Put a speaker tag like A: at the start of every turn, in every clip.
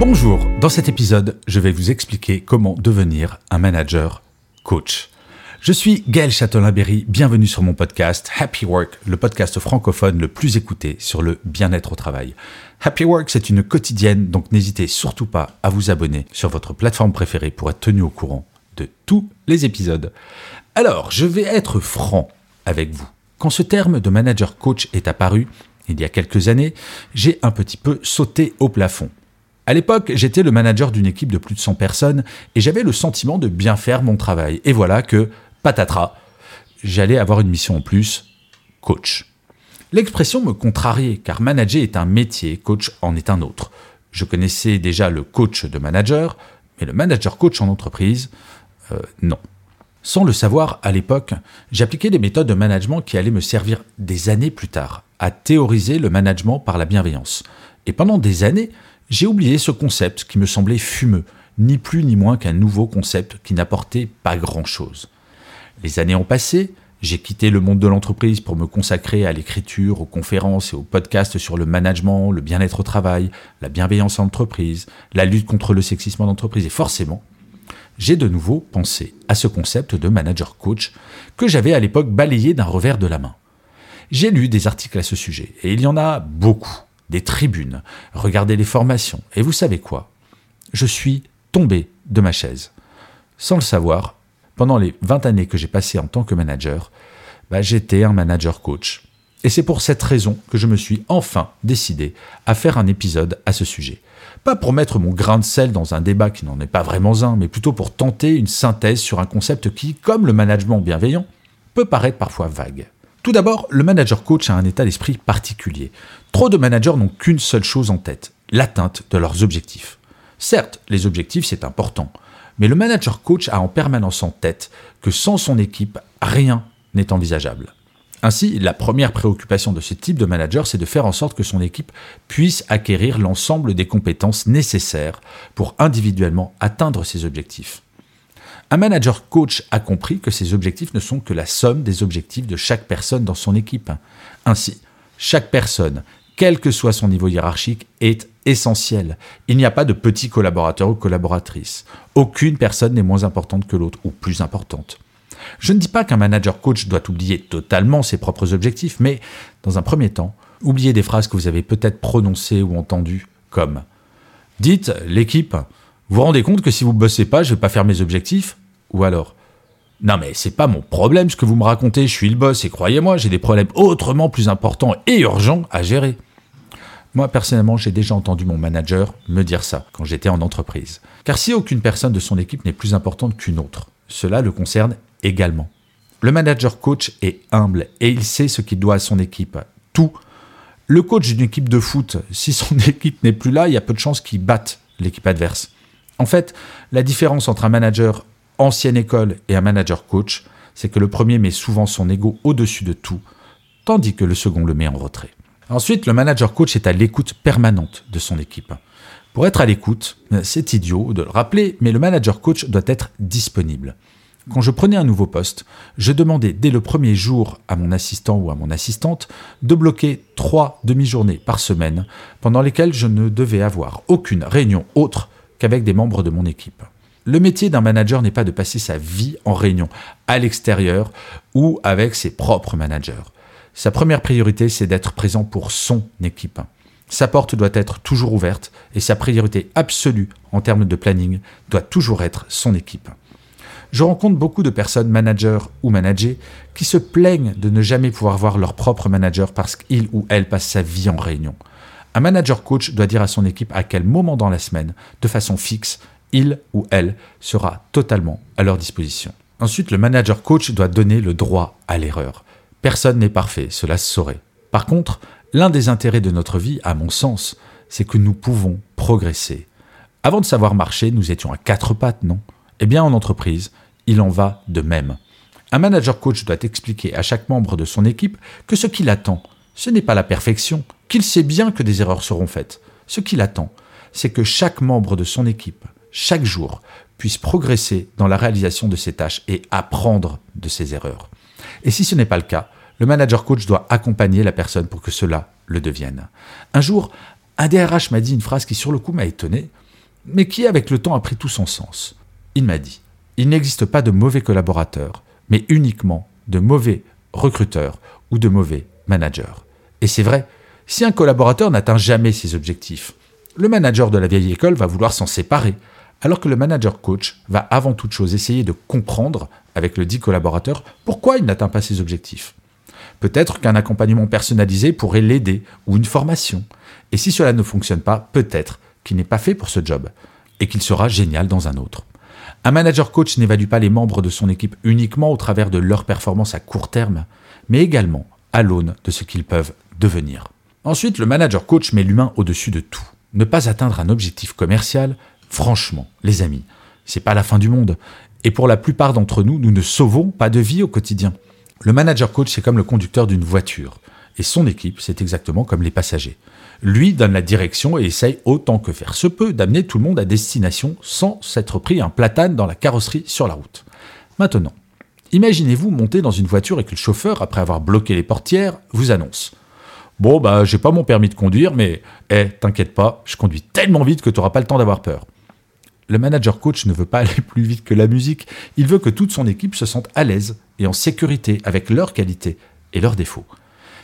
A: Bonjour, dans cet épisode, je vais vous expliquer comment devenir un manager coach. Je suis Gaël Châtelain-Berry, bienvenue sur mon podcast Happy Work, le podcast francophone le plus écouté sur le bien-être au travail. Happy Work, c'est une quotidienne, donc n'hésitez surtout pas à vous abonner sur votre plateforme préférée pour être tenu au courant de tous les épisodes. Alors, je vais être franc avec vous. Quand ce terme de manager coach est apparu, il y a quelques années, j'ai un petit peu sauté au plafond. À l'époque, j'étais le manager d'une équipe de plus de 100 personnes et j'avais le sentiment de bien faire mon travail. Et voilà que, patatras, j'allais avoir une mission en plus, coach. L'expression me contrariait car manager est un métier, coach en est un autre. Je connaissais déjà le coach de manager, mais le manager coach en entreprise, euh, non. Sans le savoir à l'époque, j'appliquais des méthodes de management qui allaient me servir des années plus tard à théoriser le management par la bienveillance. Et pendant des années, j'ai oublié ce concept qui me semblait fumeux, ni plus ni moins qu'un nouveau concept qui n'apportait pas grand-chose. Les années ont passé, j'ai quitté le monde de l'entreprise pour me consacrer à l'écriture, aux conférences et aux podcasts sur le management, le bien-être au travail, la bienveillance en entreprise, la lutte contre le sexisme en entreprise et forcément, j'ai de nouveau pensé à ce concept de manager coach que j'avais à l'époque balayé d'un revers de la main. J'ai lu des articles à ce sujet et il y en a beaucoup des tribunes, regarder les formations. Et vous savez quoi? Je suis tombé de ma chaise. Sans le savoir, pendant les 20 années que j'ai passées en tant que manager, bah, j'étais un manager coach. Et c'est pour cette raison que je me suis enfin décidé à faire un épisode à ce sujet. Pas pour mettre mon grain de sel dans un débat qui n'en est pas vraiment un, mais plutôt pour tenter une synthèse sur un concept qui, comme le management bienveillant, peut paraître parfois vague. Tout d'abord, le manager coach a un état d'esprit particulier. Trop de managers n'ont qu'une seule chose en tête, l'atteinte de leurs objectifs. Certes, les objectifs, c'est important, mais le manager coach a en permanence en tête que sans son équipe, rien n'est envisageable. Ainsi, la première préoccupation de ce type de manager, c'est de faire en sorte que son équipe puisse acquérir l'ensemble des compétences nécessaires pour individuellement atteindre ses objectifs. Un manager coach a compris que ses objectifs ne sont que la somme des objectifs de chaque personne dans son équipe. Ainsi, chaque personne, quel que soit son niveau hiérarchique, est essentielle. Il n'y a pas de petits collaborateurs ou collaboratrices. Aucune personne n'est moins importante que l'autre ou plus importante. Je ne dis pas qu'un manager coach doit oublier totalement ses propres objectifs, mais dans un premier temps, oubliez des phrases que vous avez peut-être prononcées ou entendues comme Dites, l'équipe, vous vous rendez compte que si vous bossez pas, je vais pas faire mes objectifs Ou alors Non mais c'est pas mon problème ce que vous me racontez, je suis le boss et croyez-moi, j'ai des problèmes autrement plus importants et urgents à gérer. Moi, personnellement, j'ai déjà entendu mon manager me dire ça quand j'étais en entreprise. Car si aucune personne de son équipe n'est plus importante qu'une autre, cela le concerne également. Le manager coach est humble et il sait ce qu'il doit à son équipe. Tout. Le coach d'une équipe de foot, si son équipe n'est plus là, il y a peu de chances qu'il batte l'équipe adverse. En fait, la différence entre un manager ancienne école et un manager coach, c'est que le premier met souvent son ego au-dessus de tout, tandis que le second le met en retrait. Ensuite, le manager coach est à l'écoute permanente de son équipe. Pour être à l'écoute, c'est idiot de le rappeler, mais le manager coach doit être disponible. Quand je prenais un nouveau poste, je demandais dès le premier jour à mon assistant ou à mon assistante de bloquer trois demi-journées par semaine pendant lesquelles je ne devais avoir aucune réunion autre qu'avec des membres de mon équipe. Le métier d'un manager n'est pas de passer sa vie en réunion, à l'extérieur ou avec ses propres managers. Sa première priorité, c'est d'être présent pour son équipe. Sa porte doit être toujours ouverte et sa priorité absolue en termes de planning doit toujours être son équipe. Je rencontre beaucoup de personnes managers ou managers qui se plaignent de ne jamais pouvoir voir leur propre manager parce qu'il ou elle passe sa vie en réunion. Un manager coach doit dire à son équipe à quel moment dans la semaine, de façon fixe, il ou elle sera totalement à leur disposition. Ensuite, le manager coach doit donner le droit à l'erreur. Personne n'est parfait, cela se saurait. Par contre, L'un des intérêts de notre vie, à mon sens, c'est que nous pouvons progresser. Avant de savoir marcher, nous étions à quatre pattes, non? Eh bien, en entreprise, il en va de même. Un manager coach doit expliquer à chaque membre de son équipe que ce qu'il attend, ce n'est pas la perfection, qu'il sait bien que des erreurs seront faites. Ce qu'il attend, c'est que chaque membre de son équipe, chaque jour, puisse progresser dans la réalisation de ses tâches et apprendre de ses erreurs. Et si ce n'est pas le cas, le manager coach doit accompagner la personne pour que cela le devienne. Un jour, un DRH m'a dit une phrase qui sur le coup m'a étonné, mais qui avec le temps a pris tout son sens. Il m'a dit, il n'existe pas de mauvais collaborateurs, mais uniquement de mauvais recruteurs ou de mauvais managers. Et c'est vrai, si un collaborateur n'atteint jamais ses objectifs, le manager de la vieille école va vouloir s'en séparer, alors que le manager coach va avant toute chose essayer de comprendre avec le dit collaborateur pourquoi il n'atteint pas ses objectifs. Peut-être qu'un accompagnement personnalisé pourrait l'aider ou une formation. Et si cela ne fonctionne pas, peut-être qu'il n'est pas fait pour ce job et qu'il sera génial dans un autre. Un manager coach n'évalue pas les membres de son équipe uniquement au travers de leur performance à court terme, mais également à l'aune de ce qu'ils peuvent devenir. Ensuite, le manager coach met l'humain au-dessus de tout. Ne pas atteindre un objectif commercial, franchement, les amis, c'est pas la fin du monde. Et pour la plupart d'entre nous, nous ne sauvons pas de vie au quotidien. Le manager coach, c'est comme le conducteur d'une voiture. Et son équipe, c'est exactement comme les passagers. Lui donne la direction et essaye autant que faire se peut d'amener tout le monde à destination sans s'être pris un platane dans la carrosserie sur la route. Maintenant, imaginez-vous monter dans une voiture et que le chauffeur, après avoir bloqué les portières, vous annonce Bon, bah, j'ai pas mon permis de conduire, mais, eh, t'inquiète pas, je conduis tellement vite que tu n'auras pas le temps d'avoir peur. Le manager coach ne veut pas aller plus vite que la musique, il veut que toute son équipe se sente à l'aise et en sécurité avec leurs qualités et leurs défauts.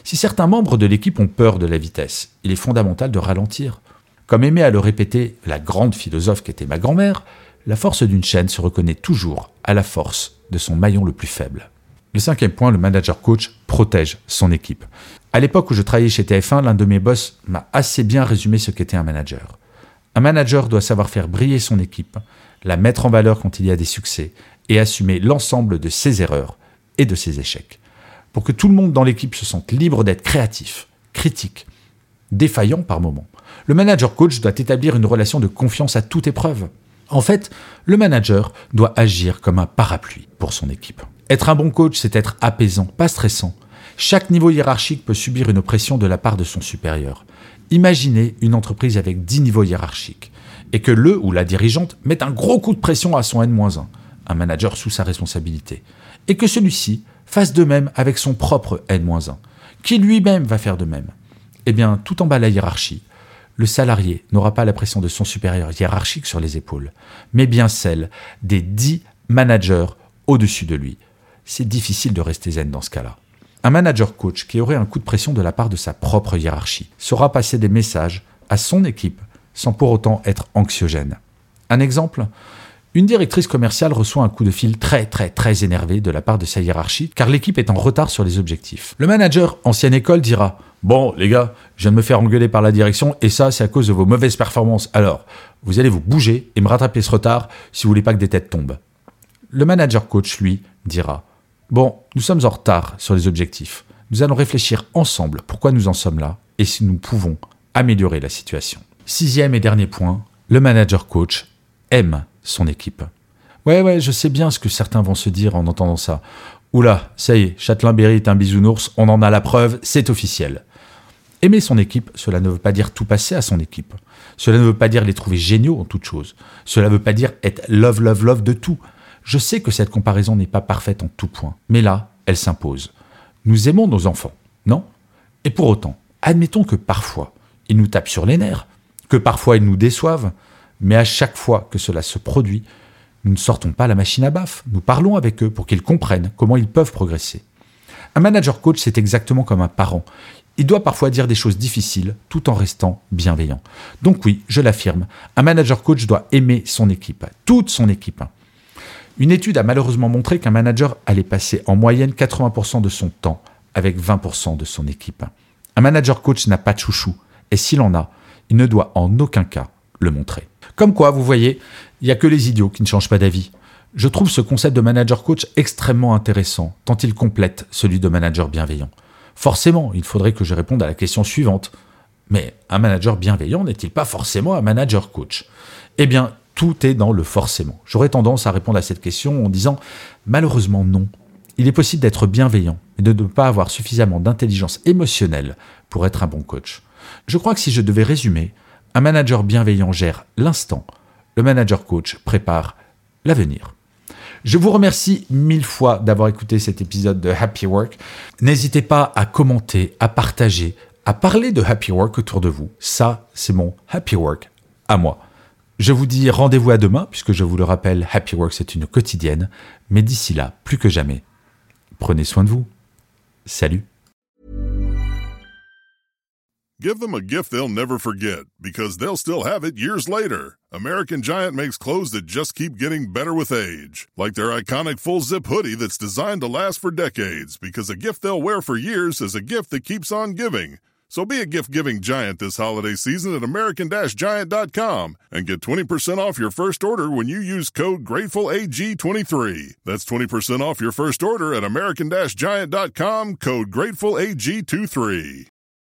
A: Si certains membres de l'équipe ont peur de la vitesse, il est fondamental de ralentir. Comme aimait à le répéter la grande philosophe qu'était ma grand-mère, la force d'une chaîne se reconnaît toujours à la force de son maillon le plus faible. Le cinquième point, le manager coach protège son équipe. À l'époque où je travaillais chez TF1, l'un de mes boss m'a assez bien résumé ce qu'était un manager. Un manager doit savoir faire briller son équipe, la mettre en valeur quand il y a des succès et assumer l'ensemble de ses erreurs et de ses échecs. Pour que tout le monde dans l'équipe se sente libre d'être créatif, critique, défaillant par moments, le manager coach doit établir une relation de confiance à toute épreuve. En fait, le manager doit agir comme un parapluie pour son équipe. Être un bon coach, c'est être apaisant, pas stressant. Chaque niveau hiérarchique peut subir une pression de la part de son supérieur. Imaginez une entreprise avec 10 niveaux hiérarchiques et que le ou la dirigeante mette un gros coup de pression à son N-1, un manager sous sa responsabilité, et que celui-ci fasse de même avec son propre N-1, qui lui-même va faire de même. Eh bien, tout en bas de la hiérarchie, le salarié n'aura pas la pression de son supérieur hiérarchique sur les épaules, mais bien celle des 10 managers au-dessus de lui. C'est difficile de rester zen dans ce cas-là. Un manager coach qui aurait un coup de pression de la part de sa propre hiérarchie saura passer des messages à son équipe sans pour autant être anxiogène. Un exemple Une directrice commerciale reçoit un coup de fil très très très énervé de la part de sa hiérarchie car l'équipe est en retard sur les objectifs. Le manager, ancienne école, dira Bon, les gars, je viens de me faire engueuler par la direction et ça, c'est à cause de vos mauvaises performances. Alors, vous allez vous bouger et me rattraper ce retard si vous voulez pas que des têtes tombent. Le manager coach, lui, dira Bon, nous sommes en retard sur les objectifs. Nous allons réfléchir ensemble pourquoi nous en sommes là et si nous pouvons améliorer la situation. Sixième et dernier point, le manager coach aime son équipe. Ouais, ouais, je sais bien ce que certains vont se dire en entendant ça. Oula, ça y est, Châtelain-Berry est un bisounours, on en a la preuve, c'est officiel. Aimer son équipe, cela ne veut pas dire tout passer à son équipe. Cela ne veut pas dire les trouver géniaux en toute chose. Cela ne veut pas dire être love, love, love de tout. Je sais que cette comparaison n'est pas parfaite en tout point, mais là, elle s'impose. Nous aimons nos enfants, non? Et pour autant, admettons que parfois, ils nous tapent sur les nerfs, que parfois ils nous déçoivent, mais à chaque fois que cela se produit, nous ne sortons pas la machine à baffe, nous parlons avec eux pour qu'ils comprennent comment ils peuvent progresser. Un manager coach, c'est exactement comme un parent. Il doit parfois dire des choses difficiles tout en restant bienveillant. Donc oui, je l'affirme, un manager coach doit aimer son équipe, toute son équipe. Une étude a malheureusement montré qu'un manager allait passer en moyenne 80% de son temps avec 20% de son équipe. Un manager coach n'a pas de chouchou, et s'il en a, il ne doit en aucun cas le montrer. Comme quoi, vous voyez, il n'y a que les idiots qui ne changent pas d'avis. Je trouve ce concept de manager coach extrêmement intéressant, tant il complète celui de manager bienveillant. Forcément, il faudrait que je réponde à la question suivante. Mais un manager bienveillant n'est-il pas forcément un manager coach? Eh bien, tout est dans le forcément. J'aurais tendance à répondre à cette question en disant malheureusement non. Il est possible d'être bienveillant et de ne pas avoir suffisamment d'intelligence émotionnelle pour être un bon coach. Je crois que si je devais résumer, un manager bienveillant gère l'instant, le manager coach prépare l'avenir. Je vous remercie mille fois d'avoir écouté cet épisode de Happy Work. N'hésitez pas à commenter, à partager, à parler de Happy Work autour de vous. Ça, c'est mon Happy Work à moi. Je vous dis rendez-vous à demain, puisque je vous le rappelle, Happy Work, c'est une quotidienne. Mais d'ici là, plus que jamais, prenez soin de vous. Salut.
B: Give them a gift they'll never forget, because they'll still have it years later. American Giant makes clothes that just keep getting better with age. Like their iconic full zip hoodie that's designed to last for decades, because a gift they'll wear for years is a gift that keeps on giving. So be a gift giving giant this holiday season at American Giant.com and get 20% off your first order when you use code GratefulAG23. That's 20% off your first order at American Giant.com, code GratefulAG23.